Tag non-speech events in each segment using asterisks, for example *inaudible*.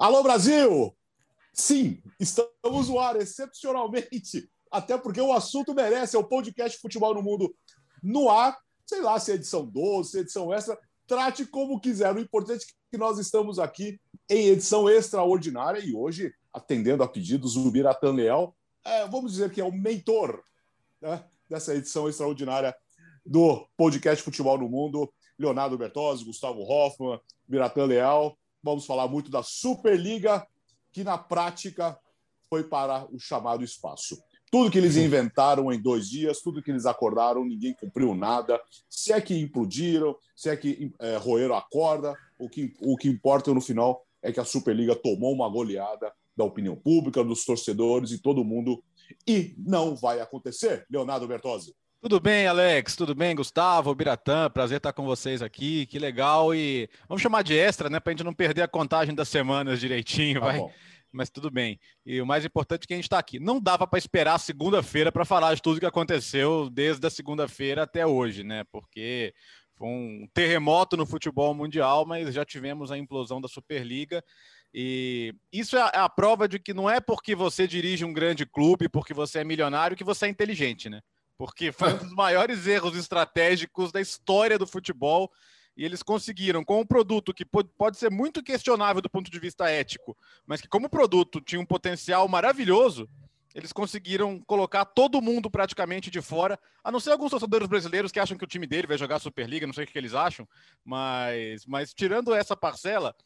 Alô, Brasil! Sim, estamos no ar, excepcionalmente, até porque o assunto merece, é o podcast Futebol no Mundo no ar, sei lá se é edição 12, se é edição extra, trate como quiser. O importante é que nós estamos aqui em edição extraordinária e hoje, atendendo a pedidos do Biratan Leal, é, vamos dizer que é o mentor né, dessa edição extraordinária do podcast Futebol no Mundo. Leonardo Bertozzi, Gustavo Hoffman, Biratan Leal. Vamos falar muito da Superliga, que na prática foi para o chamado espaço. Tudo que eles inventaram em dois dias, tudo que eles acordaram, ninguém cumpriu nada. Se é que implodiram, se é que é, roeram a corda, o que, o que importa no final é que a Superliga tomou uma goleada da opinião pública, dos torcedores e todo mundo. E não vai acontecer, Leonardo Bertozzi. Tudo bem, Alex? Tudo bem, Gustavo, Biratã? Prazer estar com vocês aqui. Que legal. E vamos chamar de extra, né? Para a gente não perder a contagem das semanas direitinho, tá vai. Bom. Mas tudo bem. E o mais importante é que a gente está aqui. Não dava para esperar segunda-feira para falar de tudo que aconteceu desde a segunda-feira até hoje, né? Porque foi um terremoto no futebol mundial, mas já tivemos a implosão da Superliga. E isso é a prova de que não é porque você dirige um grande clube, porque você é milionário, que você é inteligente, né? Porque foi um dos maiores erros estratégicos da história do futebol. E eles conseguiram, com um produto que pode ser muito questionável do ponto de vista ético, mas que, como produto, tinha um potencial maravilhoso, eles conseguiram colocar todo mundo praticamente de fora, a não ser alguns torcedores brasileiros que acham que o time dele vai jogar a Superliga, não sei o que eles acham, mas, mas tirando essa parcela,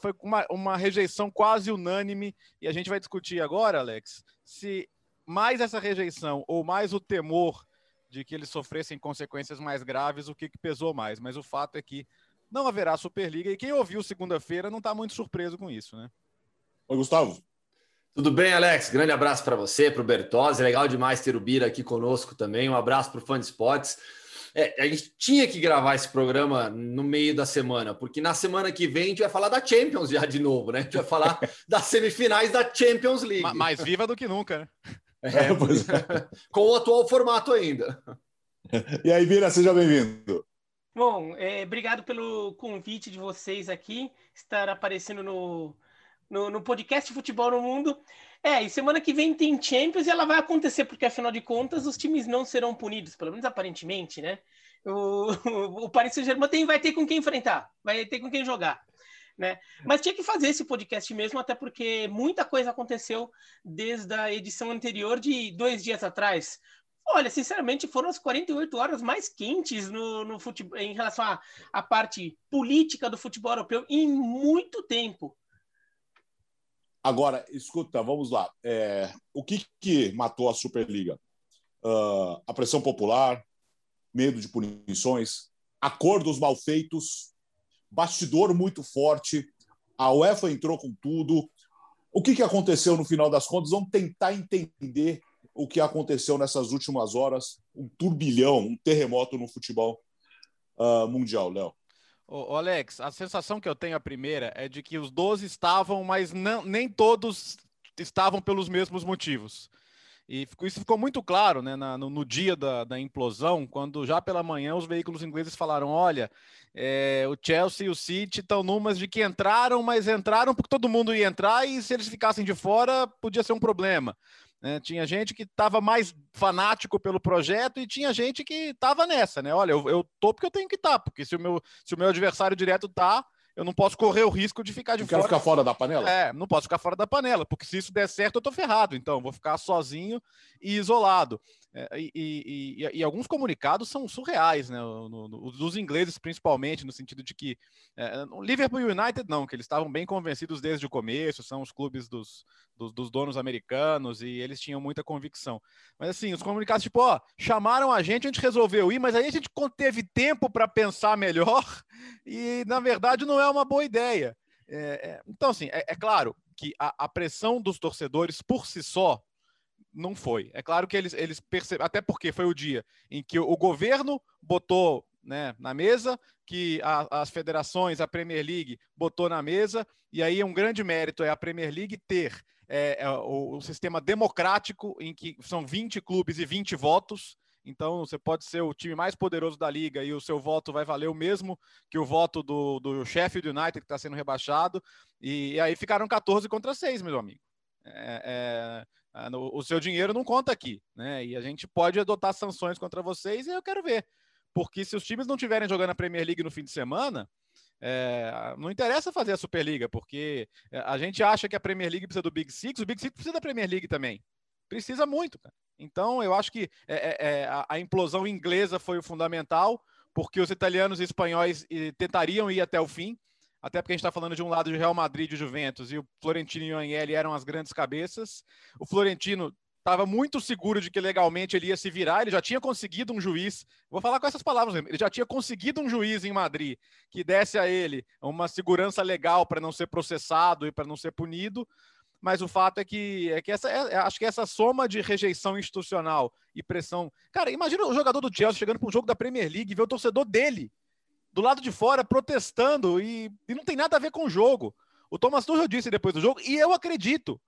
foi uma, uma rejeição quase unânime, e a gente vai discutir agora, Alex, se mais essa rejeição ou mais o temor de que eles sofressem consequências mais graves, o que, que pesou mais. Mas o fato é que não haverá Superliga e quem ouviu segunda-feira não está muito surpreso com isso, né? Oi, Gustavo. Tudo bem, Alex? Grande abraço para você, para o Bertozzi. Legal demais ter o Bira aqui conosco também. Um abraço para o Fã de Spots. É, a gente tinha que gravar esse programa no meio da semana, porque na semana que vem a gente vai falar da Champions já de novo, né? A gente vai falar *laughs* das semifinais da Champions League. Mais viva do que nunca, né? *laughs* É, é. com o atual formato ainda. E aí, Vira, seja bem-vindo. Bom, é, obrigado pelo convite de vocês aqui, estar aparecendo no, no, no, podcast Futebol no Mundo. É, e semana que vem tem Champions e ela vai acontecer, porque afinal de contas os times não serão punidos, pelo menos aparentemente, né? O, *laughs* o, Paris Saint-Germain vai ter com quem enfrentar, vai ter com quem jogar. Né? Mas tinha que fazer esse podcast mesmo, até porque muita coisa aconteceu desde a edição anterior de dois dias atrás. Olha, sinceramente, foram as 48 horas mais quentes no, no futebol, em relação à, parte política do futebol europeu em muito tempo. Agora, escuta, vamos lá. É, o que, que matou a Superliga? Uh, a pressão popular, medo de punições, acordos mal feitos, bastidor muito forte. A UEFA entrou com tudo. O que, que aconteceu no final das contas? Vamos tentar entender o que aconteceu nessas últimas horas. Um turbilhão, um terremoto no futebol uh, mundial, Léo. Ô, Alex, a sensação que eu tenho a primeira é de que os 12 estavam, mas não, nem todos estavam pelos mesmos motivos. E isso ficou muito claro né, na, no, no, dia da, da, implosão, quando já pela manhã os veículos ingleses falaram: olha, é, o Chelsea e o City estão numas de que entraram, mas entraram porque todo mundo ia entrar e se eles ficassem de fora podia ser um problema. É, tinha gente que estava mais fanático pelo projeto e tinha gente que estava nessa, né? Olha, eu, eu tô porque eu tenho que estar, tá, porque se o, meu, se o meu adversário direto tá, eu não posso correr o risco de ficar de não fora. Quero ficar fora da panela? É, não posso ficar fora da panela, porque se isso der certo, eu tô ferrado. Então, vou ficar sozinho e isolado. É, e, e, e, alguns comunicados são surreais, né? No, no, dos ingleses, principalmente, no sentido de que é, o Liverpool United não, que eles estavam bem convencidos desde o começo, são os clubes dos, dos, dos, donos americanos e eles tinham muita convicção. Mas assim, os comunicados, tipo, ó, chamaram a gente, a gente resolveu ir, mas aí a gente teve tempo para pensar melhor *laughs* e, na verdade, não é uma boa ideia. É, é então, assim, é, é claro que a, a pressão dos torcedores por si só não foi. É claro que eles, eles perceberam, até porque foi o dia em que o governo botou né, na mesa, que a, as federações, a Premier League botou na mesa, e aí um grande mérito é a Premier League ter é, é, o, o, sistema democrático, em que são 20 clubes e 20 votos, Então, você pode ser o time mais poderoso da liga e o seu voto vai valer o mesmo que o voto do, do Sheffield United, que está sendo rebaixado. E, e, aí ficaram 14 contra 6, meu amigo. É, é, o seu dinheiro não conta aqui, né? E a gente pode adotar sanções contra vocês e eu quero ver. Porque se os times não estiverem jogando a Premier League no fim de semana, é, não interessa fazer a Superliga, porque é, a gente acha que a Premier League precisa do Big Six, o Big Six precisa da Premier League também. Precisa muito, cara. Então, eu acho que é, é, é, a, implosão inglesa foi o fundamental, porque os italianos e espanhóis tentariam ir até o fim, até porque a gente está falando de um lado de Real Madrid e Juventus, e o Florentino e o Agnelli eram as grandes cabeças. O Florentino estava muito seguro de que legalmente ele ia se virar, ele já tinha conseguido um juiz, vou falar com essas palavras, ele já tinha conseguido um juiz em Madrid que desse a ele uma segurança legal para não ser processado e para não ser punido, mas o fato é que, é que essa, é, acho que essa soma de rejeição institucional e pressão. Cara, imagina o jogador do Chelsea chegando para um jogo da Premier League e ver o torcedor dele do lado de fora protestando e, e não tem nada a ver com o jogo. O Thomas Tuchel disse depois do jogo, e eu acredito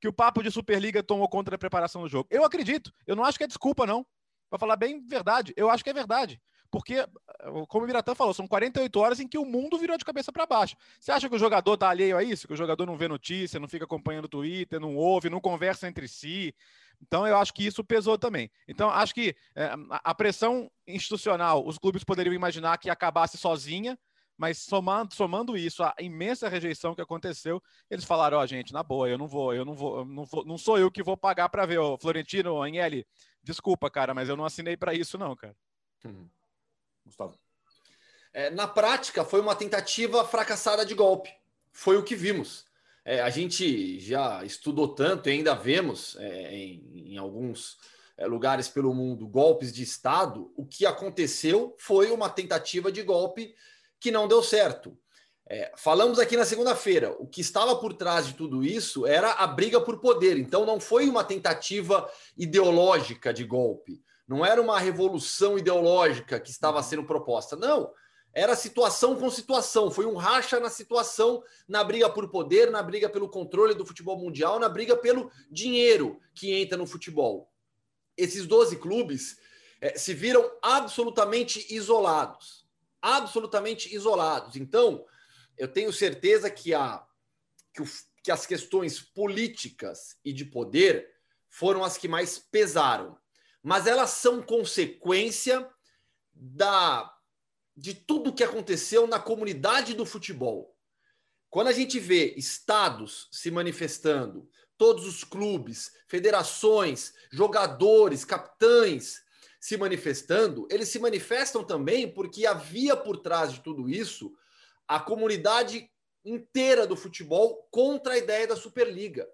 que o papo de Superliga tomou conta da preparação do jogo. Eu acredito. Eu não acho que é desculpa, não. Para falar bem verdade, eu acho que é verdade. Porque, como o Miratã falou, são 48 horas em que o mundo virou de cabeça para baixo. Você acha que o jogador está alheio a isso? Que o jogador não vê notícia, não fica acompanhando o Twitter, não ouve, não conversa entre si? Então, eu acho que isso pesou também. Então, acho que é, a pressão institucional, os clubes poderiam imaginar que acabasse sozinha, mas somando, somando isso, a imensa rejeição que aconteceu, eles falaram, ó, oh, gente, na boa, eu não vou, eu não vou, eu não vou, não sou eu que vou pagar para ver, ô, Florentino, Agnelli, desculpa, cara, mas eu não assinei para isso não, cara. Uhum. Gustavo. É, na prática, foi uma tentativa fracassada de golpe. Foi o que vimos. É, a gente já estudou tanto e ainda vemos é, em, em, alguns é, lugares pelo mundo golpes de Estado. O que aconteceu foi uma tentativa de golpe que não deu certo. É, falamos aqui na segunda-feira, o que estava por trás de tudo isso era a briga por poder. Então, não foi uma tentativa ideológica de golpe, não era uma revolução ideológica que estava sendo proposta. Não, era situação com situação. Foi um racha na situação, na briga por poder, na briga pelo controle do futebol mundial, na briga pelo dinheiro que entra no futebol. Esses 12 clubes é, se viram absolutamente isolados absolutamente isolados. Então, eu tenho certeza que, a, que, o, que as questões políticas e de poder foram as que mais pesaram. Mas elas são consequência da de tudo que aconteceu na comunidade do futebol. Quando a gente vê estados se manifestando, todos os clubes, federações, jogadores, capitães se manifestando, eles se manifestam também porque havia por trás de tudo isso a comunidade inteira do futebol contra a ideia da Superliga.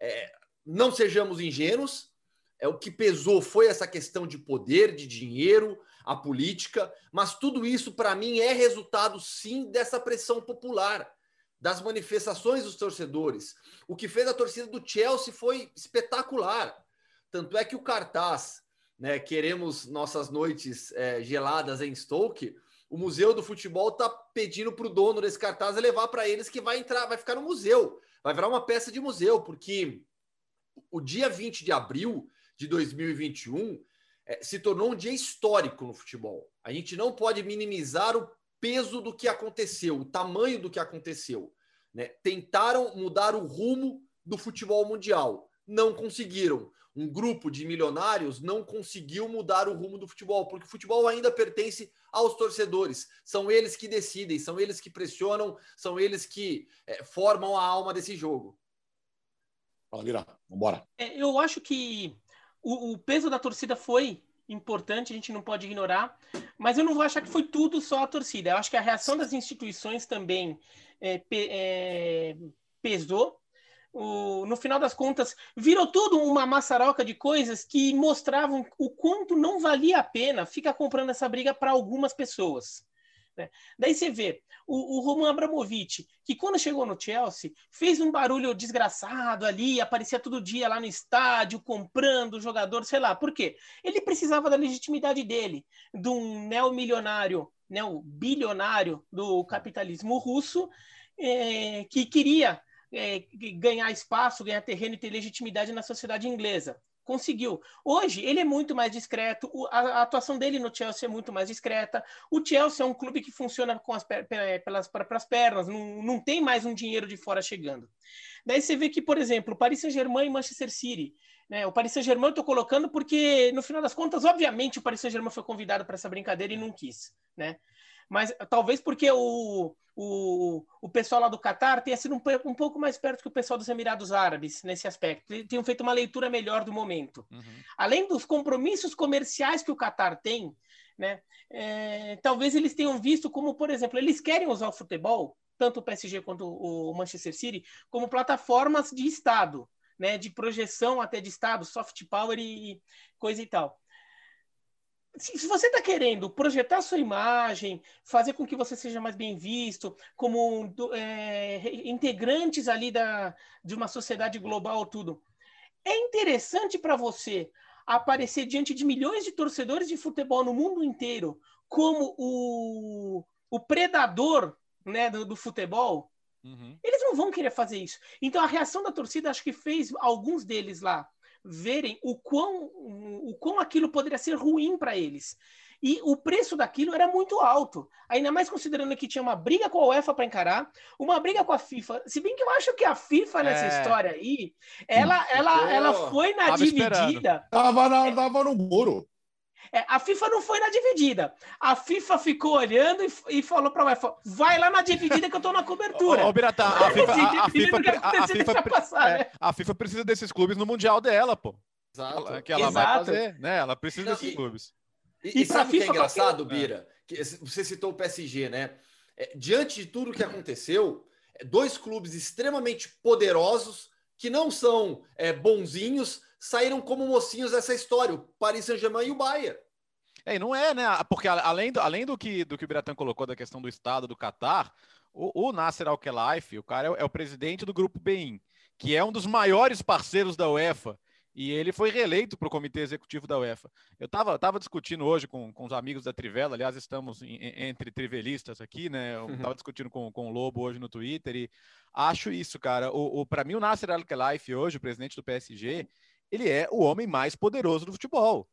É, não sejamos ingênuos, é o que pesou foi essa questão de poder, de dinheiro, a política, mas tudo isso para mim é resultado sim dessa pressão popular, das manifestações dos torcedores. O que fez a torcida do Chelsea foi espetacular. Tanto é que o cartaz né, queremos nossas noites é, geladas em Stoke, o Museu do Futebol está pedindo para o dono desse cartaz levar para eles que vai entrar, vai ficar no museu, vai virar uma peça de museu, porque o dia 20 de abril de 2021 é, se tornou um dia histórico no futebol. A gente não pode minimizar o peso do que aconteceu, o tamanho do que aconteceu. Né? Tentaram mudar o rumo do futebol mundial, não conseguiram um grupo de milionários não conseguiu mudar o rumo do futebol, porque o futebol ainda pertence aos torcedores. São eles que decidem, são eles que pressionam, são eles que é, formam a alma desse jogo. Fala, Vira, vambora. É, eu acho que o, o, peso da torcida foi importante, a gente não pode ignorar, mas eu não vou achar que foi tudo só a torcida. Eu acho que a reação das instituições também é, pe, é, pesou o, no final das contas, virou tudo uma maçaroca de coisas que mostravam o quanto não valia a pena ficar comprando essa briga para algumas pessoas. Né? Daí você vê o, o Roman Abramovich, que quando chegou no Chelsea, fez um barulho desgraçado ali, aparecia todo dia lá no estádio, comprando jogador, sei lá. Por quê? Ele precisava da legitimidade dele, de um neomilionário, bilionário do capitalismo russo, é, que queria é, ganhar espaço, ganhar terreno e ter legitimidade na sociedade inglesa. Conseguiu. Hoje, ele é muito mais discreto, a, atuação dele no Chelsea é muito mais discreta. O Chelsea é um clube que funciona com as, pelas próprias pernas, não, não tem mais um dinheiro de fora chegando. Daí você vê que, por exemplo, Paris Saint-Germain e Manchester City. Né? O Paris Saint-Germain eu estou colocando porque, no final das contas, obviamente, o Paris Saint-Germain foi convidado para essa brincadeira e não quis. Né? Mas talvez porque o, o, o pessoal lá do Catar tenha sido um, um, pouco mais perto que o pessoal dos Emirados Árabes nesse aspecto. Tenham feito uma leitura melhor do momento. Uhum. Além dos compromissos comerciais que o Catar tem, né, é, talvez eles tenham visto como, por exemplo, eles querem usar o futebol, tanto o PSG quanto o Manchester City, como plataformas de Estado, né, de projeção até de Estado, soft power e coisa e tal se você está querendo projetar sua imagem, fazer com que você seja mais bem visto, como é, integrantes ali da, de uma sociedade global, tudo, é interessante para você aparecer diante de milhões de torcedores de futebol no mundo inteiro como o, o predador né, do, do futebol. Uhum. Eles não vão querer fazer isso. Então a reação da torcida acho que fez alguns deles lá verem o quão, o quão aquilo poderia ser ruim para eles. E o preço daquilo era muito alto, ainda mais considerando que tinha uma briga com a UEFA para encarar, uma briga com a FIFA. Se bem que eu acho que a FIFA nessa é... história aí, ela, ela, ela foi na tava dividida. Esperando. Tava, na, tava no muro. É, a FIFA não foi na dividida. A FIFA ficou olhando e, e falou para a UEFA: vai lá na dividida que eu estou na cobertura. Ô, Biratã, a *laughs* FIFA, a, a, FIFA, a, FIFA, passar, é, né? a FIFA precisa desses clubes no Mundial dela, pô. Exato. Que ela Exato. vai fazer, né? Ela precisa não, desses e, clubes. E, e, e sabe o que é engraçado, Bira? Que você citou o PSG, né? É, diante de tudo que aconteceu, é, dois clubes extremamente poderosos que não são é, bonzinhos saíram como mocinhos dessa história, o Paris Saint-Germain e o Bayern. É, não é, né? Porque além do, além do que do que o Biratan colocou da questão do Estado do Catar, o, o Nasser Al-Khelaifi, o cara é, é, o presidente do Grupo BEIN, que é um dos maiores parceiros da UEFA. E ele foi reeleito para o comitê executivo da UEFA. Eu estava tava discutindo hoje com, com os amigos da Trivela, aliás, estamos em, entre trivelistas aqui, né? Eu estava uhum. discutindo com, com o Lobo hoje no Twitter e acho isso, cara. O, o para mim, o Nasser Al-Khelaifi, hoje, o presidente do PSG, ele é o homem mais poderoso do futebol.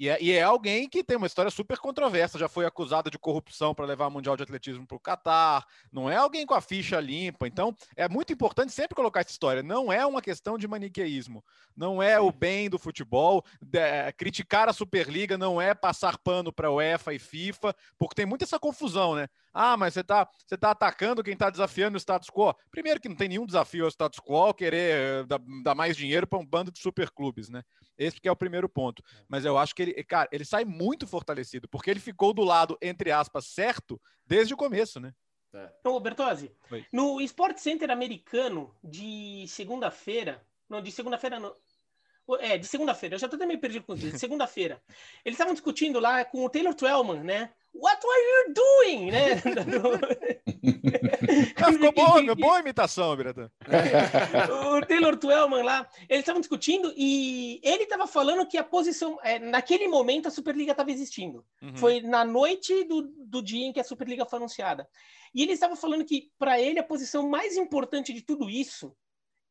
E é, e é, alguém que tem uma história super controversa, já foi acusado de corrupção para levar o Mundial de Atletismo para o Catar, não é alguém com a ficha limpa. Então, é muito importante sempre colocar essa história. Não é uma questão de maniqueísmo, não é o bem do futebol. De, criticar a Superliga não é passar pano para UEFA e FIFA, porque tem muita essa confusão, né? Ah, mas você está você tá atacando quem está desafiando o status quo. Primeiro que não tem nenhum desafio ao status quo querer eh, dar, dar mais dinheiro para um bando de superclubes, né? Esse que é o primeiro ponto. É. Mas eu acho que ele, cara, ele sai muito fortalecido, porque ele ficou do lado, entre aspas, certo desde o começo, né? É. Ô, Bertozzi, Oi. no Sport Center americano de segunda-feira, não, de segunda-feira não, é, de segunda-feira, eu já tô até meio perdido com isso, de segunda-feira, eles estavam discutindo lá com o Taylor Twellman, né, What are you doing? Né? *laughs* ah, ficou boa, *laughs* boa imitação, Biratan. o Taylor Twellman lá, eles estavam discutindo e ele estava falando que a posição, é, naquele momento a Superliga estava existindo. Uhum. Foi na noite do, do dia em que a Superliga foi anunciada. E ele estava falando que, para ele, a posição mais importante de tudo isso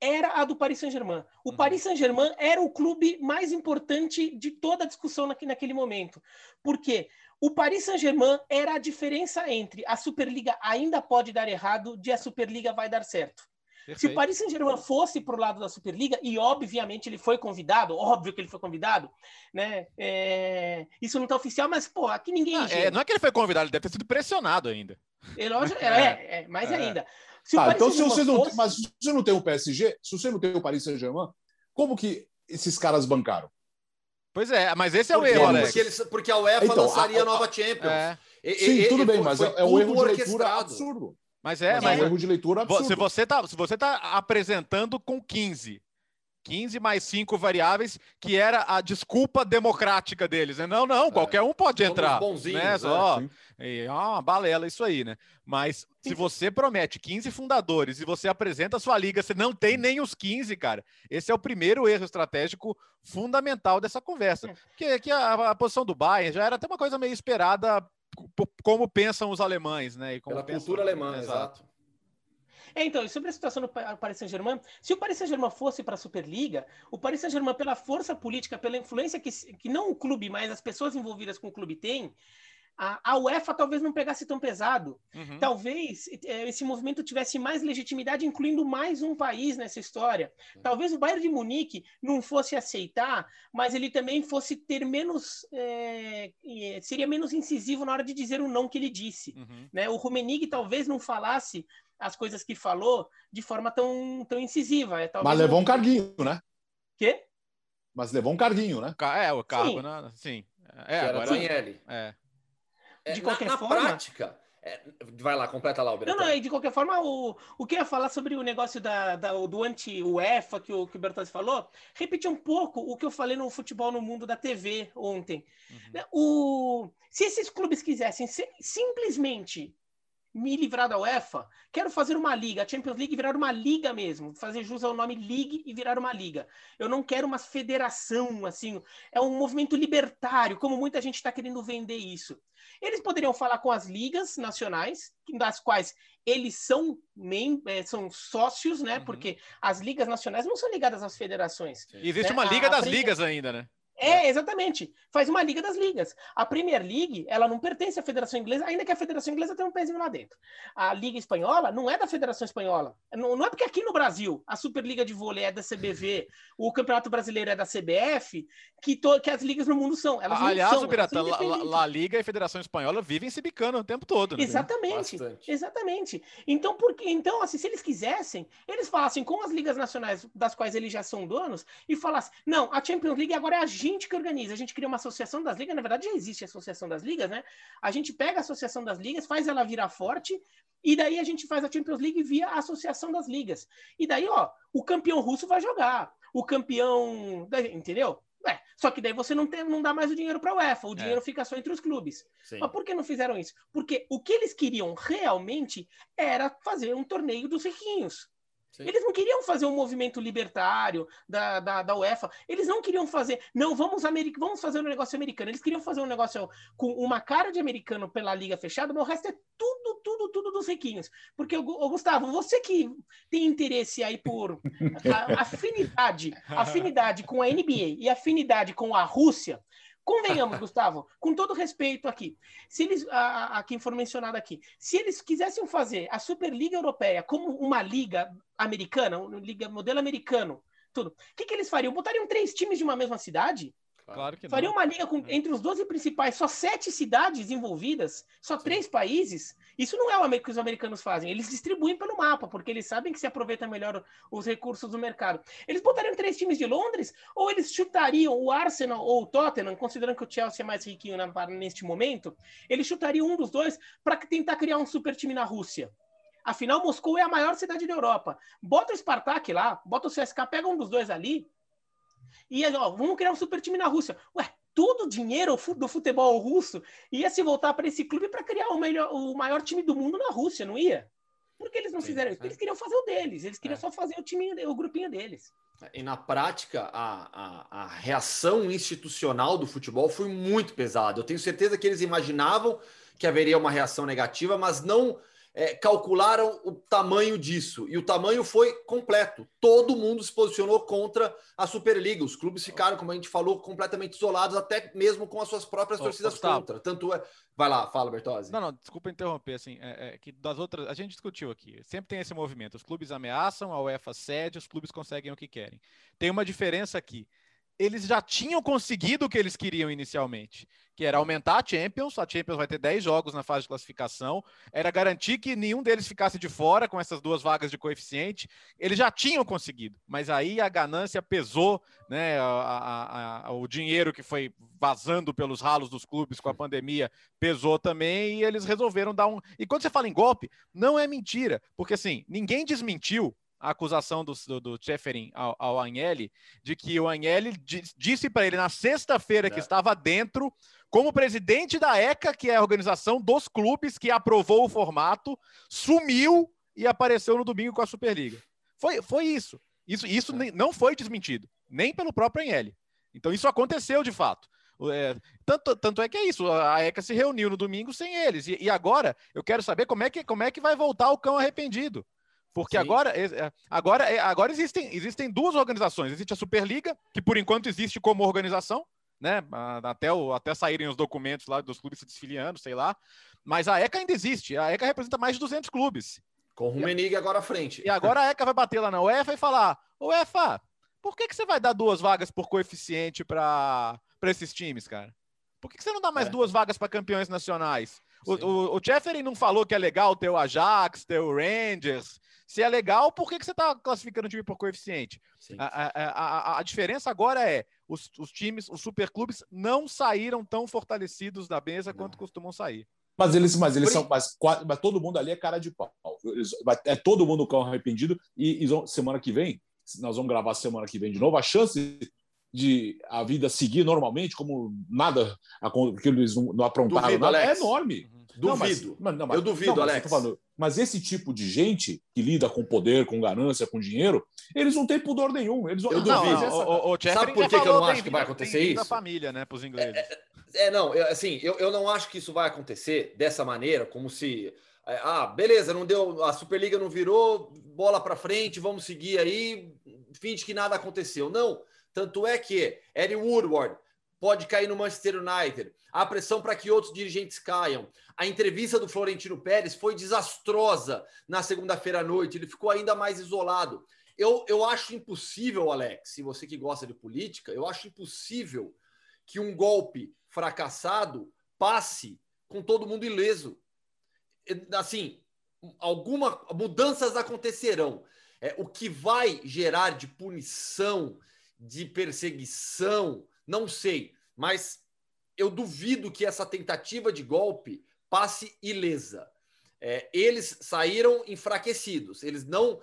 era a do Paris Saint-Germain. O uhum. Paris Saint-Germain era o clube mais importante de toda a discussão naquele momento. Por quê? O Paris Saint-Germain era a diferença entre a Superliga ainda pode dar errado de a Superliga vai dar certo. Perfeito. Se o Paris Saint-Germain fosse para o lado da Superliga, e obviamente ele foi convidado, óbvio que ele foi convidado, né? É... Isso não está oficial, mas, pô, aqui ninguém. Não é, não é que ele foi convidado, ele deve ter sido pressionado ainda. É, *laughs* é, é, mais é. ainda. Se ah, então se você não, mas se você não tem o PSG, se você não tem o Paris Saint-Germain, como que esses caras bancaram? Pois é, mas esse é o erro, Alex. Porque, eles, porque a UEFA então, lançaria a, a, nova Champions. É. E, Sim, e, tudo e, bem, mas é um erro de leitura absurdo. Mas é, mas, mas é um erro de leitura absurdo. Se você tá, se você tá apresentando com 15 15 mais 5 variáveis, que era a desculpa democrática deles. Né? Não, não, qualquer um pode entrar. Né? né? Só, é, uma balela isso aí, né? Mas se você promete 15 fundadores e você apresenta a sua liga, você não tem nem os 15, cara. Esse é o primeiro erro estratégico fundamental dessa conversa. É. Que, que a, a posição do Bayern já era até uma coisa meio esperada como pensam os alemães, né? E como Pela cultura alemã, exato. É, então, e sobre a situação do Paris Saint-Germain, se o Paris Saint-Germain fosse para a Superliga, o Paris Saint-Germain, pela força política, pela influência que, que não o clube, mas as pessoas envolvidas com o clube têm, a, UEFA talvez não pegasse tão pesado. Uhum. Talvez é, esse movimento tivesse mais legitimidade, incluindo mais um país nessa história. Talvez o Bayern de Munique não fosse aceitar, mas ele também fosse ter menos. É, seria menos incisivo na hora de dizer o não que ele disse. Uhum. Né? O Rummenigge talvez não falasse as coisas que falou de forma tão, tão incisiva. É, mas levou um carguinho, né? Quê? Mas levou um carguinho, né? É, o cargo, sim. né? Sim. É, agora... É. É, de qualquer na, forma. Na prática. É, vai lá, completa lá, o Não, não, de qualquer forma, o, o que eu ia falar sobre o negócio da, da do anti-UEFA que o, que o Bertozzi falou, repetir um pouco o que eu falei no futebol no mundo da TV ontem. Uhum. O, se esses clubes quisessem simplesmente me livrar da UEFA, quero fazer uma liga, a Champions League virar uma liga mesmo, fazer jus ao nome League e virar uma liga. Eu não quero uma federação, assim, é um movimento libertário, como muita gente está querendo vender isso. Eles poderiam falar com as ligas nacionais, das quais eles são, mem é, são sócios, né? Uhum. Porque as ligas nacionais não são ligadas às federações. existe né? uma liga a, das a ligas ainda, né? É, exatamente. Faz uma liga das ligas. A Premier League, ela não pertence à Federação Inglesa, ainda que a Federação Inglesa tenha um pezinho lá dentro. A Liga Espanhola não é da Federação Espanhola. Não, não é porque aqui no Brasil a Superliga de Vôlei é da CBV, o Campeonato Brasileiro é da CBF, que, to, que as ligas no mundo são. Elas Aliás, são, o Piratã, La, Liga e Federação Espanhola vivem se bicando o tempo todo. Né? Exatamente. Bastante. Exatamente. Então, porque, então assim, se eles quisessem, eles falassem com as ligas nacionais das quais eles já são donos e falassem, não, a Champions League agora é a gente que organiza, a gente cria uma associação das ligas, na verdade já existe a associação das ligas, né? A gente pega a associação das ligas, faz ela virar forte, e daí a gente faz a Champions League via a associação das ligas. E daí, ó, o campeão russo vai jogar, o campeão. Entendeu? É, só que daí você não, tem, não dá mais o dinheiro para a UEFA, o dinheiro é. fica só entre os clubes. Sim. Mas por que não fizeram isso? Porque o que eles queriam realmente era fazer um torneio dos riquinhos. Sim. Eles não queriam fazer um movimento libertário da, da, da UEFA. Eles não queriam fazer. Não, vamos, vamos fazer um negócio americano. Eles queriam fazer um negócio com uma cara de americano pela liga fechada, mas o resto é tudo, tudo, tudo dos riquinhos. Porque, o, Gustavo, você que tem interesse aí por afinidade, *laughs* afinidade com a NBA e afinidade com a Rússia, Convenhamos, Gustavo, com todo respeito aqui, se eles, a, a, quem for mencionado aqui, se eles quisessem fazer a Superliga Europeia como uma liga americana, uma liga modelo americano, tudo, o que, que eles fariam? Botariam três times de uma mesma cidade? Claro que Faria não. uma liga com, entre os 12 principais, só sete cidades envolvidas, só Sim. três países. Isso não é o que os americanos fazem. Eles distribuem pelo mapa, porque eles sabem que se aproveita melhor os recursos do mercado. Eles botariam três times de Londres, ou eles chutariam o Arsenal ou o Tottenham, considerando que o Chelsea é mais riquinho na, neste momento, eles chutariam um dos dois para tentar criar um super time na Rússia. Afinal, Moscou é a maior cidade da Europa. Bota o Spartak lá, bota o CSK, pega um dos dois ali, e ó, vamos criar um super time na Rússia. Ué, todo o dinheiro do futebol russo ia se voltar para esse clube para criar o, melhor, o maior time do mundo na Rússia, não ia? Por que eles não Sim, fizeram isso? É. Eles queriam fazer o deles, eles queriam é. só fazer o time, o grupinho deles. E na prática, a, a, a, reação institucional do futebol foi muito pesada. Eu tenho certeza que eles imaginavam que haveria uma reação negativa, mas não é, calcularam o tamanho disso. E o tamanho foi completo. Todo mundo se posicionou contra a Superliga. Os clubes ficaram, como a gente falou, completamente isolados, até mesmo com as suas próprias torcidas contra. Tanto é. Vai lá, fala, Bertozzi. Não, não, desculpa interromper. Assim, é, é, que das outras. A gente discutiu aqui. Sempre tem esse movimento. Os clubes ameaçam, a UEFA cede, os clubes conseguem o que querem. Tem uma diferença aqui eles já tinham conseguido o que eles queriam inicialmente, que era aumentar a Champions. A Champions vai ter 10 jogos na fase de classificação. Era garantir que nenhum deles ficasse de fora com essas duas vagas de coeficiente. Eles já tinham conseguido, mas aí a ganância pesou, né? A, a, a, o dinheiro que foi vazando pelos ralos dos clubes com a pandemia pesou também e eles resolveram dar um. E quando você fala em golpe, não é mentira, porque assim, ninguém desmentiu a acusação do, do, do ao, ao Agnelli de que o Agnelli disse para ele na sexta-feira é. que estava dentro, como presidente da ECA, que é a organização dos clubes que aprovou o formato, sumiu e apareceu no domingo com a Superliga. Foi, foi isso. Isso, isso é. não foi desmentido, nem pelo próprio Agnelli. Então isso aconteceu de fato. É, tanto, tanto é que é isso, a ECA se reuniu no domingo sem eles. E, e agora eu quero saber como é, que, como é que vai voltar o cão arrependido. Porque agora, é, agora, é, agora existem, existem duas organizações. Existe a Superliga, que por enquanto existe como organização, né? Até, o, até saírem os documentos lá dos clubes se desfiliando, sei lá. Mas a ECA ainda existe. A ECA representa mais de 200 clubes. Com o Rumenig agora à frente. E agora a ECA vai bater lá na UEFA e falar: UEFA, por que, que você vai dar duas vagas por coeficiente para esses times, cara? Por que, que você não dá mais é. duas vagas para campeões nacionais? O, o, o Jeffrey não falou que é legal ter o Ajax, ter o Rangers. Se é legal, por que, que você está classificando o time por coeficiente? A, a, a, a, diferença agora é os, os times, os superclubes não saíram tão fortalecidos da mesa não. quanto costumam sair. Mas eles, mas eles são, mas, mas, todo mundo ali é cara de pau. Eles, é todo mundo com arrependido e, e, semana que vem nós vamos gravar semana que vem de novo. A chance de a vida seguir normalmente, como nada, porque eles não, não aprontaram duvido, nada, Alex. é enorme. Uhum. Duvido. Não, mas, mas, eu duvido, não, Alex. Falando, mas esse tipo de gente que lida com poder, com ganância, com dinheiro, eles não têm pudor nenhum. Eles, eu duvido. Essa... O, o, o Sabe por que, que eu não acho que vai acontecer isso? Da família, né, para os ingleses. É, é, é não, eu, assim, eu, eu não acho que isso vai acontecer dessa maneira, como se é, ah, beleza, não deu, a Superliga não virou, bola para frente, vamos seguir aí, finge que nada aconteceu. Não, tanto é que Eddie Woodward pode cair no Manchester United. Há pressão para que outros dirigentes caiam. A entrevista do Florentino Pérez foi desastrosa na segunda-feira à noite. Ele ficou ainda mais isolado. Eu, eu acho impossível, Alex, se você que gosta de política, eu acho impossível que um golpe fracassado passe com todo mundo ileso assim, alguma mudanças acontecerão. É, o que vai gerar de punição, de perseguição, não sei, mas eu duvido que essa tentativa de golpe passe ilesa. É, eles saíram enfraquecidos, eles não,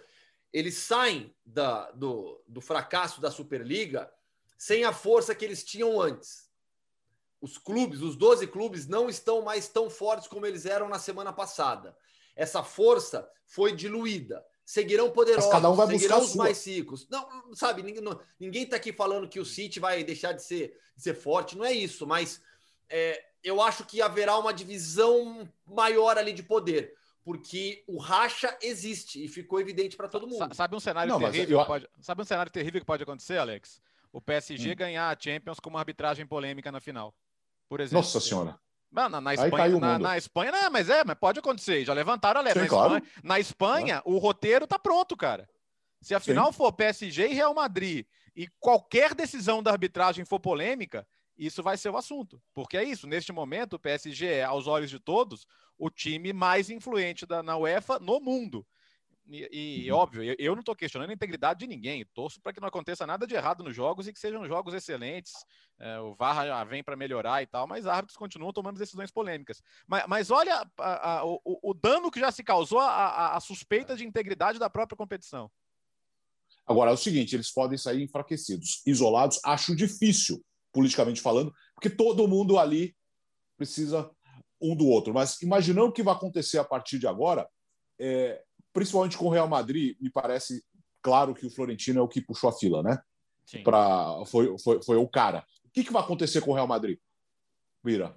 eles saem da, do, do fracasso da Superliga sem a força que eles tinham antes os clubes, os 12 clubes, não estão mais tão fortes como eles eram na semana passada. Essa força foi diluída. Seguirão poderosos, cada um vai seguirão os mais ricos. Não, sabe, ninguém, não, ninguém tá aqui falando que o City vai deixar de ser, de ser forte, não é isso, mas é, eu acho que haverá uma divisão maior ali de poder porque o racha existe e ficou evidente para todo mundo. Sabe um cenário não, terrível? Eu... Pode... Sabe um cenário terrível que pode acontecer, Alex? O PSG hum. ganhar a Champions com uma arbitragem polêmica na final por exemplo. Nossa Senhora. Na, na, Espanha, na, na, Espanha, não, mas é, mas pode acontecer. Já levantaram a letra. Na, claro. Espanha, na Espanha, o roteiro tá pronto, cara. Se a final for PSG e Real Madrid e qualquer decisão da arbitragem for polêmica, isso vai ser o assunto. Porque é isso, neste momento, o PSG é, aos olhos de todos, o time mais influente da, na UEFA no mundo. E, e óbvio, eu, eu não estou questionando a integridade de ninguém. Torço para que não aconteça nada de errado nos jogos e que sejam jogos excelentes. É, o VAR já vem para melhorar e tal, mas árbitros continuam tomando decisões polêmicas. Mas, mas olha a, a, o, o, dano que já se causou a suspeita de integridade da própria competição. Agora, é o seguinte: eles podem sair enfraquecidos, isolados. Acho difícil, politicamente falando, porque todo mundo ali precisa um do outro. Mas imaginando o que vai acontecer a partir de agora, é, principalmente com o Real Madrid, me parece claro que o Florentino é o que puxou a fila, né? Pra, foi, foi, foi o cara. O que, que vai acontecer com o Real Madrid? Vira.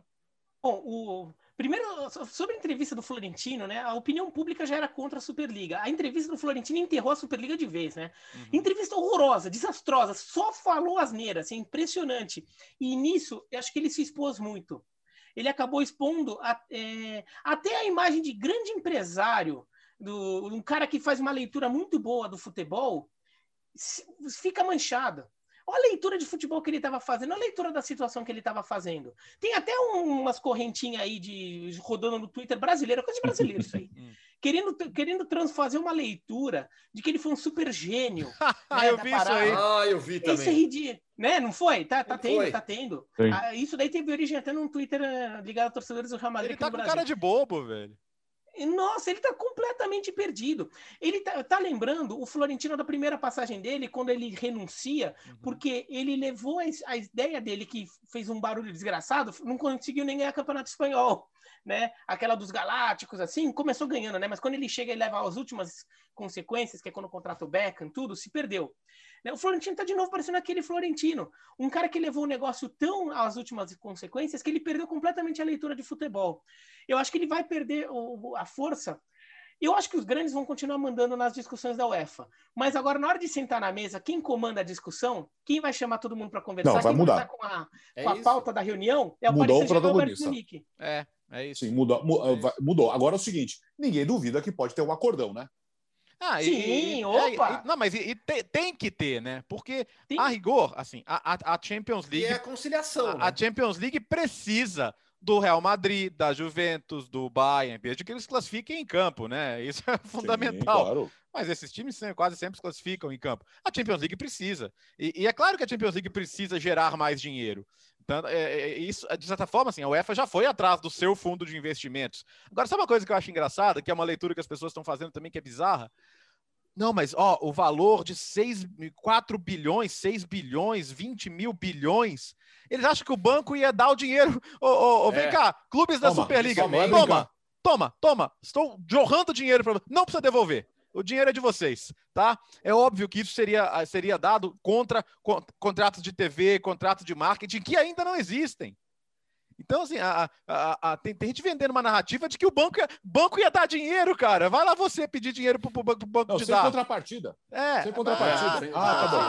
Bom, o, Primeiro, sobre a entrevista do Florentino, né? A opinião pública já era contra a Superliga. A entrevista do Florentino enterrou a Superliga de vez, né? Uhum. Entrevista horrorosa, desastrosa, só falou asneira, assim, impressionante. E nisso, eu acho que ele se expôs muito. Ele acabou expondo a, é, até a imagem de grande empresário do um cara que faz uma leitura muito boa do futebol, fica manchado. Olha a leitura de futebol que ele estava fazendo, olha a leitura da situação que ele estava fazendo. Tem até um, umas correntinhas aí de rodando no Twitter brasileiro, coisa de brasileiro isso aí. *laughs* Hum. querendo, querendo transfazer uma leitura de que ele foi um super gênio. *laughs* ah, né, eu vi isso aí. Ah, eu vi também. Esse é ridículo. Né? Não foi? Tá, tá tendo, foi. tá tendo. Ah, isso daí teve origem até num Twitter uh, ligado a torcedores do Real Madrid. Ele tá com Brasil. cara de bobo, velho. Nossa, ele está completamente perdido. Ele está tá lembrando o Florentino da primeira passagem dele, quando ele renuncia, uhum. porque ele levou a, a, ideia dele, que fez um barulho desgraçado, não conseguiu nem ganhar campeonato espanhol. Né? Aquela dos Galácticos, assim, começou ganhando, né? Mas quando ele chega e leva as últimas consequências, que é quando contrata o Beckham, tudo, se perdeu. Né? O Florentino está de novo parecendo aquele Florentino. Um cara que levou o negócio tão às últimas consequências que ele perdeu completamente a leitura de futebol. Eu acho que ele vai perder o, a força Eu acho que os grandes vão continuar mandando nas discussões da UEFA. Mas agora, na hora de sentar na mesa, quem comanda a discusão, quem vai chamar todo mundo para conversar, Não, vai quem mudar. vai estar com a, É com a pauta da reunião, é o Mudou Paris Saint-Germain. É, é isso. Sim, mudou, mu- É mudou. Agora é o seguinte: ninguém duvida que pode ter um acordão, né? Ah, Sim, é, opa! e- não, mas e, e te- tem que ter, né? Porque Tem- a rigor, assim, a, a- Champions E League, é a conciliação. a, né? a Champions League precisa do Real Madrid, da Juventus, do Bayern, desde que eles classifiquem em campo, né? Isso é fundamental. Sim, claro. Mas esses times quase sempre se classificam em campo. A Champions League precisa. E, e é claro que a Champions League precisa gerar mais dinheiro. Então, é, é, isso, de certa forma, assim, a UEFA já foi atrás do seu fundo de investimentos. Agora, sabe uma coisa que eu acho engraçada, que é uma leitura que as pessoas estão fazendo também, que é bizarra? Não, mas ó, o valor de 6, 4 bilhões, 6 bilhões, 20 mil bilhões. Eles acham que o banco ia dar o dinheiro. Ô, ô, ô, vem É. cá, clubes da Toma, Superliga. vai Toma, brincar. toma, toma. Estou jorrando dinheiro para Não precisa devolver. O dinheiro é de vocês, tá? É óbvio que isso seria, seria dado contra con- contratos de TV, contratos de marketing que ainda não existem. Então, assim, a- a- a- tem, tem gente vendendo uma narrativa de que o banco ia, banco ia dar dinheiro, cara. Vai lá você pedir dinheiro pro, pro banco, pro banco Não, te sem dar. contrapartida. É, sem contrapartida. a- sem- Ah, tá bom.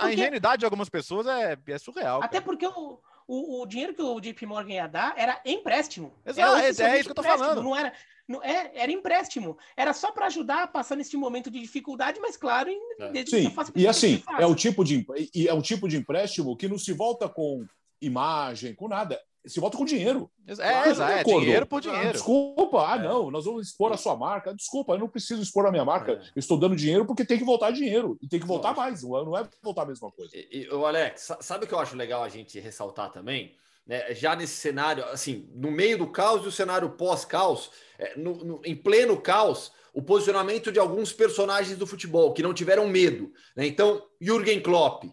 a, ingenuidade de algumas pessoas é, é surreal. Até cara. porque o, o, o dinheiro que o JP Morgan ia dar era empréstimo. Exato, Era é- é oficialmente isso que eu tô empréstimo, falando. Não era, não, é, era empréstimo. Era só para ajudar a passar nesse momento de dificuldade, mas claro, em- É. Sim, e assim, que faça. é o tipo de e é um tipo de empréstimo que não se volta com imagem, com nada. Se volta com dinheiro. É, exato, é acordo. dinheiro por Ah, dinheiro. Desculpa, ah, É. não, nós vamos expor a sua marca. Desculpa, eu não preciso expor a minha marca. É. Eu estou dando dinheiro porque tem que voltar dinheiro. E tem que voltar mais, não é, não é voltar a mesma coisa. E, e, ô, Alex, sa- sabe o que eu acho legal a gente ressaltar também? Né, já nesse cenário, assim, no meio do caos e o cenário pós-caos, é, no- no- em pleno caos, o posicionamento de alguns personagens do futebol que não tiveram medo. né? Então, Jürgen Klopp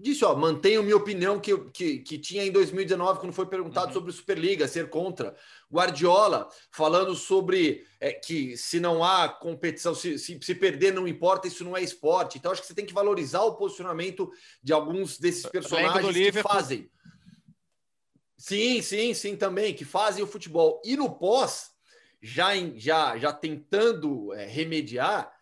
disse: ó, mantenho minha opinião que, que, que tinha em 2019, quando foi perguntado Uhum. sobre Superliga, ser contra. Guardiola falando sobre é, que se não há competição, se, se, se perder não importa, isso não é esporte. Então, acho que você tem que valorizar o posicionamento de alguns desses personagens que fazem. Sim, sim, sim, também, que fazem o futebol. E no pós, já, em- já, já tentando é, remediar,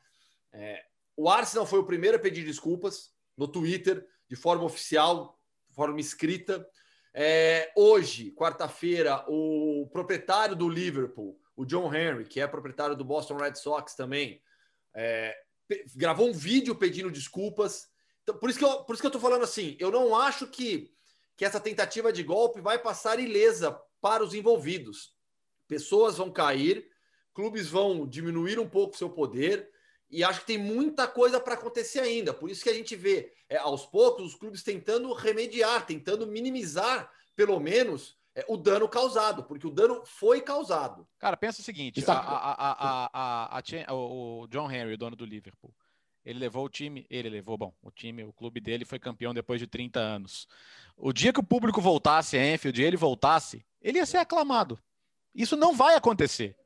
é, o Arsenal foi o primeiro a pedir desculpas no Twitter, de forma oficial, de forma escrita. É, hoje, quarta-feira, o proprietário do Liverpool, o John Henry, que é proprietário do Boston Red Sox também, é, gravou um vídeo pedindo desculpas. Então, por isso que eu, por isso que eu tô falando assim, eu não acho que, que essa tentativa de golpe vai passar ilesa para os envolvidos. Pessoas vão cair, clubes vão diminuir um pouco seu poder, e acho que tem muita coisa para acontecer ainda. Por isso que a gente vê, é, aos poucos, os clubes tentando remediar, tentando minimizar, pelo menos, é, o dano causado, porque o dano foi causado. Cara, pensa o seguinte: a- a- a- a- a- a Chen- o o John Henry, o dono do Liverpool, ele levou o time, ele levou, bom, o time, o clube dele foi campeão depois de 30 anos. O dia que o público voltasse a Enfield, ele voltasse, ele ia ser aclamado. Isso não vai acontecer,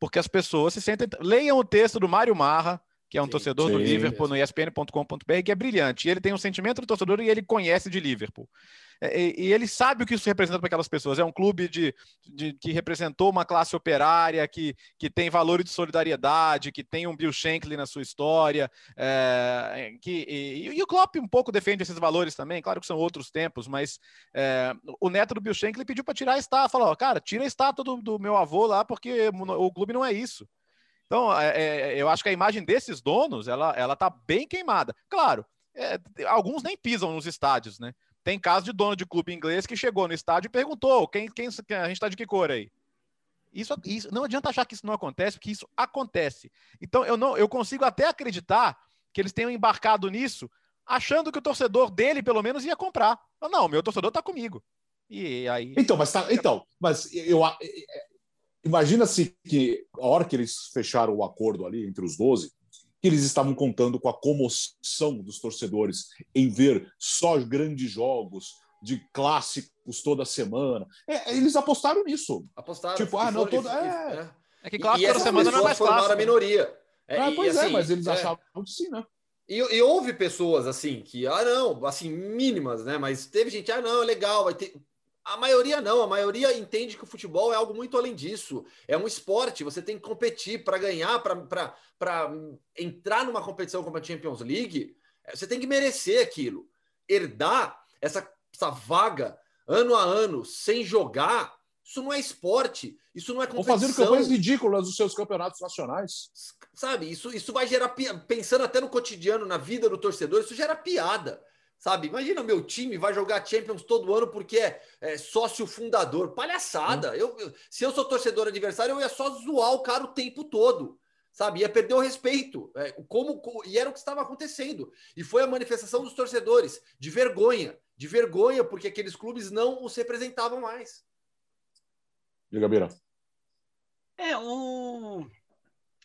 porque as pessoas se sentem. Leiam o texto do Mário Marra, que é um Sim, torcedor do sim. Liverpool no ESPN.com.br, que é brilhante. E ele tem um sentimento do torcedor e ele conhece de Liverpool. É, E, e ele sabe o que isso representa para aquelas pessoas. É um clube de, de- que representou uma classe operária, que, que tem valor de solidariedade, que tem um Bill Shankly na sua história. é, que, e, e o Klopp um pouco defende esses valores também. Claro que são outros tempos, mas é, o neto do Bill Shankly pediu para tirar a estátua. Falou: cara, tira a estátua do, do meu avô lá, porque o clube não é isso. Então, é, é, eu acho que a imagem desses donos, ela, ela tá bem queimada. Claro, é, alguns nem pisam nos estádios, né? Tem caso de dono de clube inglês que chegou no estádio e perguntou: quem, quem a gente está de que cor aí? Isso, isso não adianta achar que isso não acontece, porque isso acontece. Então eu não, eu consigo até acreditar que eles tenham embarcado nisso, achando que o torcedor dele pelo menos ia comprar. Não, meu torcedor está comigo. E aí. Então, mas tá, então, mas eu imagina-se que a hora que eles fecharam o acordo ali entre os 12, que eles estavam contando com a comoção dos torcedores em ver só grandes jogos de clássicos toda semana. É, eles apostaram nisso. Apostaram. Tipo, ah, não, e- é. é. É que clássico toda semana não é mais clássico. a minoria. É, ah, pois e é, assim, mas eles é. achavam que sim, né? E, e houve pessoas assim que, ah, não, assim, mínimas, né? Mas teve gente, ah, não, é legal, vai ter. A maioria não, a maioria entende que o futebol é algo muito além disso. É um esporte, você tem que competir para ganhar, para entrar numa competição como a Champions League, você tem que merecer aquilo. Herdar essa, essa vaga ano a ano sem jogar, isso não é esporte, isso não é competição. Ou fazendo campanhas ridículas nos seus campeonatos nacionais. Sabe, isso, isso vai gerar, pensando até no cotidiano, na vida do torcedor, isso gera piada. Sabe, imagina meu time vai jogar Champions todo ano porque é, é sócio fundador. Palhaçada. Hum. Eu, eu, se eu sou torcedor adversário, eu ia só zoar o cara o tempo todo sabe? Ia perder o respeito. É, como, e era o que estava acontecendo. E foi a manifestação dos torcedores de vergonha, de vergonha, porque aqueles clubes não os representavam mais. Diga, Bira. É, o...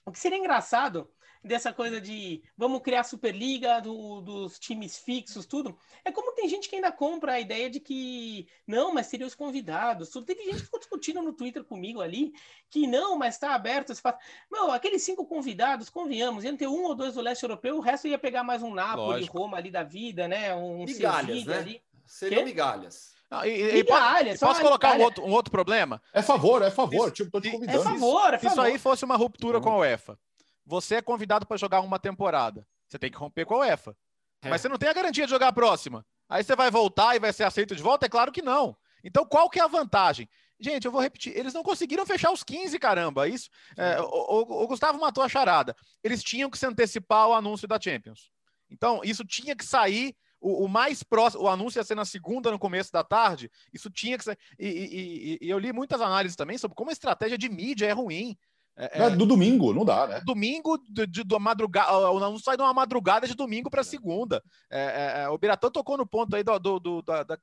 o que seria engraçado dessa coisa de vamos criar Superliga do, dos times fixos, tudo. É como tem gente que ainda compra a ideia de que não, mas seriam os convidados. Tudo. Teve gente que ficou discutindo no Twitter comigo ali que não, mas está aberto. Espaço. Não, aqueles cinco convidados, convenhamos, iam ter um ou dois do leste europeu, o resto ia pegar mais um Napoli, Lógico. Roma ali da vida, né? Um migalhas, né? Ali. Seriam que? migalhas. Ah, e, e, migalhas, posso colocar um outro, um outro problema? É favor, é favor. Isso, tipo, tô te convidando. É favor, é favor. Se isso aí fosse uma ruptura com a UEFA você é convidado para jogar uma temporada. Você tem que romper com a UEFA. É. Mas você não tem a garantia de jogar a próxima. Aí você vai voltar e vai ser aceito de volta? É claro que não. Então, qual que é a vantagem? Gente, eu vou repetir, eles não conseguiram fechar os 15, caramba. Isso, é, o, o, o, Gustavo matou a charada. Eles tinham que se antecipar ao anúncio da Champions. Então, isso tinha que sair. O, o mais próximo, o anúncio ia ser na segunda, no começo da tarde. Isso tinha que sair. E, e, e, e eu li muitas análises também sobre como a estratégia de mídia é ruim. É, é, do domingo, não dá, né? Domingo, de, de, de madrugada, não sai de uma madrugada de domingo para segunda. É, é, é, o Biratã tocou no ponto aí do, do, do, da, da,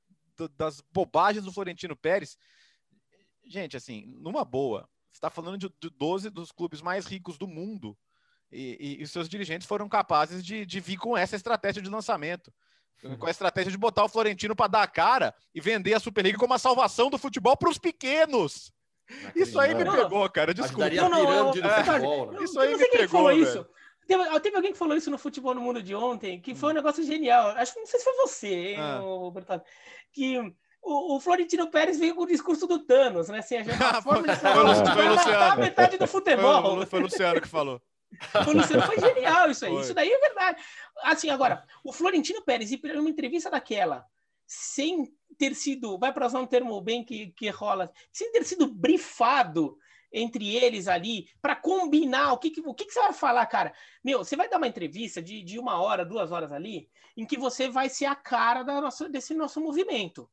das bobagens do Florentino Pérez. Gente, assim, numa boa, você está falando de, de 12 dos clubes mais ricos do mundo e, e, e os seus dirigentes foram capazes de, de vir com essa estratégia de lançamento. Com a estratégia de botar o Florentino para dar a cara e vender a Superliga como a salvação do futebol para os pequenos. Isso aí me pegou, cara. Desculpa. Não, não, futebol, né? Isso aí me pegou. Isso. Teve, teve, alguém que falou isso no Futebol no Mundo de ontem, que foi um hum. negócio genial. Acho que não sei se foi você, hein, ah. Bertado, que o, o, Florentino Pérez veio com o discurso do Thanos, né? Assim, a gente, a forma de falar, metade do futebol. Foi, foi o Luciano que falou. Foi, Luciano, foi genial isso aí. Foi. Isso daí é verdade. Assim, agora, o Florentino Pérez, em uma entrevista daquela, sem ter sido, vai para usar um termo bem que, que rola, sem ter sido brifado entre eles ali para combinar o que, que o que, que, você vai falar, cara. Meu, você vai dar uma entrevista de, de uma hora, duas horas ali, em que você vai ser a cara da nossa, desse nosso movimento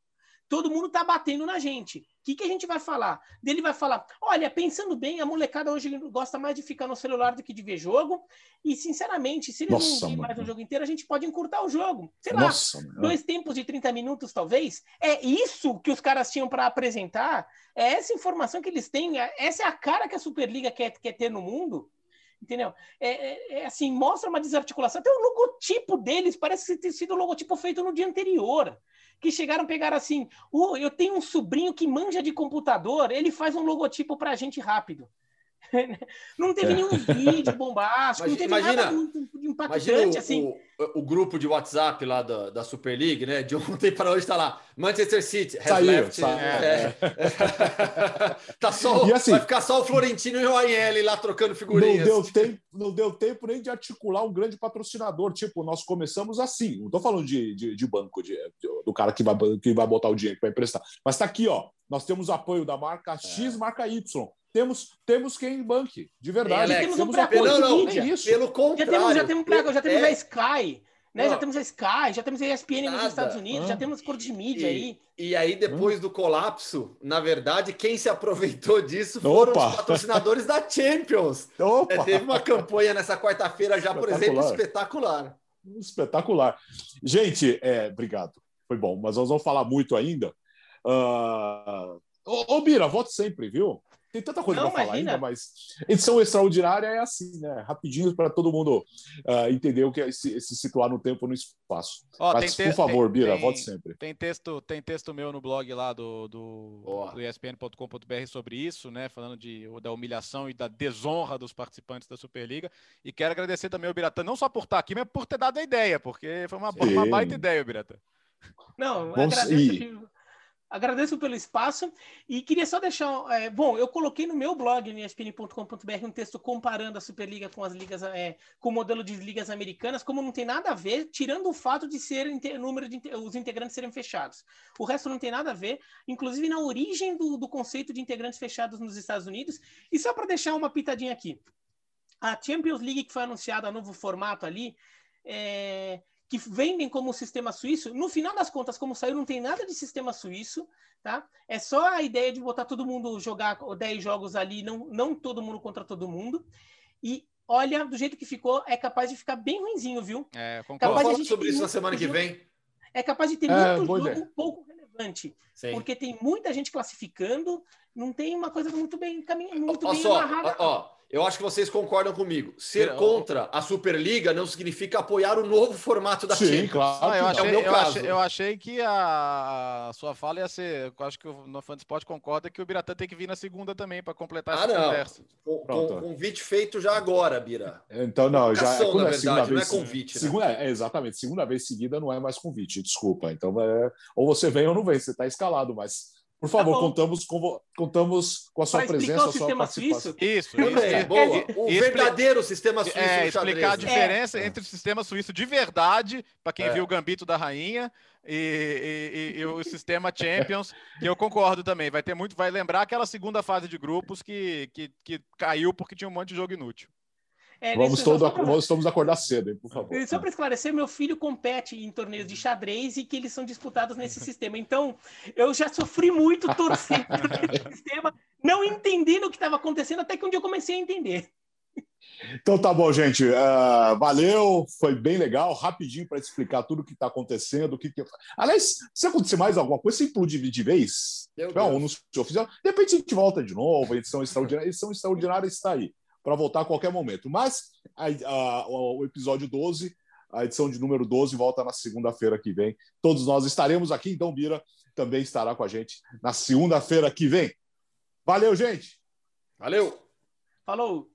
todo mundo tá batendo na gente. O que, que a gente vai falar? Dele vai falar: olha, pensando bem, a molecada hoje gosta mais de ficar no celular do que de ver jogo. E, sinceramente, se eles Nossa, não virem mais o jogo inteiro, a gente pode encurtar o jogo. Sei Nossa, lá, dois tempos de 30 minutos, talvez. É isso que os caras tinham para apresentar. É essa informação que eles têm. É, essa é a cara que a Superliga quer, quer ter no mundo entendeu? É, é, é, assim, mostra uma desarticulação. Até o logotipo deles parece ter sido o logotipo feito no dia anterior que chegaram, pegaram assim: oh, eu tenho um sobrinho que manja de computador, ele faz um logotipo para a gente rápido. *laughs* não teve é. nenhum vídeo bombástico, não teve imagina, nada muito impactante o, assim. O, o, grupo de WhatsApp lá da, da Super League, né? De ontem para hoje está lá. Manchester City has Saiu, left. Sa é. É. *laughs* tá só, assim, vai ficar só o Florentino e o ANL lá trocando figurinhas. Não deu, tempo, não deu tempo nem de articular um grande patrocinador. Tipo, nós começamos assim. Não estou falando de, de, de banco, de, de, do cara que vai, que vai botar o dinheiro, que vai emprestar. Mas está aqui, ó. Nós temos apoio da marca X, é. marca Y temos, temos quem banque, de verdade. Alex, temos um não, não, é isso. Pelo contrário. Já temos, já temos, pra, já temos é. a Sky, né? já temos a Sky, já temos a ESPN Nada. nos Estados Unidos, ah. já temos cor de mídia e, aí. E aí, depois do colapso, na verdade, quem se aproveitou disso foram Opa. os patrocinadores da Champions. *laughs* É, teve uma campanha nessa quarta-feira já, por exemplo, espetacular. Espetacular. Gente, é, obrigado. Foi bom, mas nós vamos falar muito ainda. Uh... Ô, ô Bira, volte sempre, viu? Tem tanta coisa para falar ainda, mas edição extraordinária é assim, né? Rapidinho para todo mundo uh, entender o que é se, se, situar no tempo e no espaço. Oh, mas, por favor, tem, Bira, tem, volte sempre. Tem texto, tem texto meu no blog lá do, do, do ESPN.com.br sobre isso, né? Falando de, da humilhação e da desonra dos participantes da Superliga. E quero agradecer também ao Biratã, não só por estar aqui, mas por ter dado a ideia, porque foi uma, uma baita ideia, Biratã. Não, Vamos, agradeço. Agradeço pelo espaço e queria só deixar. É, bom, eu coloquei no meu blog, no espn.com.br, um texto comparando a Superliga com as ligas, é, com o modelo de ligas americanas, como não tem nada a ver, tirando o fato de ser número de os integrantes serem fechados. O resto não tem nada a ver, inclusive na origem do, do conceito de integrantes fechados nos Estados Unidos. E só para deixar uma pitadinha aqui. A Champions League que foi anunciada, novo formato ali, é, que vendem como sistema suíço, no final das contas, como saiu, não tem nada de sistema suíço, tá? É só a ideia de botar todo mundo jogar 10 jogos ali, não, não todo mundo contra todo mundo. E olha, do jeito que ficou, é capaz de ficar bem ruinzinho, viu? É, concordo. Capaz de sobre isso na semana que vem. É capaz de ter é, muito jogo pouco relevante. Sim. Porque tem muita gente classificando, não tem uma coisa muito bem caminhando, muito ó, bem só, amarrada. Ó, eu acho que vocês concordam comigo. Ser contra a Superliga não significa apoiar o novo formato da Sim, Champions. Claro. Ah, eu, achei, é o meu eu, caso. Achei, eu achei que a, sua fala ia ser. Eu acho que o no Fã Esporte concorda que o Biratã tem que vir na segunda também para completar ah, essa não. conversa. Com, com, convite feito já agora, Bira. Então, não, já é, na é verdade, vez, não é convite. Né? Segunda, é, exatamente. Segunda vez seguida não é mais convite, desculpa. Então, é, ou você vem ou não vem, você está escalado, mas por favor, tá contamos, com, contamos com a sua presença, o sistema suíço? Isso, isso. É, boa. O verdadeiro sistema suíço. É, explicar a diferença é. entre o sistema suíço de verdade, para quem é. viu o Gambito da Rainha, e, e, e, o sistema Champions, que eu concordo também. Vai ter muito, vai lembrar aquela segunda fase de grupos que, que, que caiu porque tinha um monte de jogo inútil. É, vamos, todo, pra... vamos acordar cedo, hein, por favor. Só para esclarecer, meu filho compete em torneios de xadrez e que eles são disputados nesse sistema. Então, eu já sofri muito *laughs* torcendo nesse sistema, não entendendo o que estava acontecendo, até que um dia eu comecei a entender. Então tá bom, gente. Uh, valeu, foi bem legal, rapidinho para explicar tudo o que está acontecendo. O que, que... Aliás, se acontecer mais alguma coisa, você implode de vez. Não, no seu oficial. De repente a gente volta de novo, edição extraordinária, edição extraordinária está aí para voltar a qualquer momento. Mas a, a, o episódio 12, a edição de número 12, volta na segunda-feira que vem. Todos nós estaremos aqui, então Bira também estará com a gente na segunda-feira que vem. Valeu, gente! Valeu! Falou!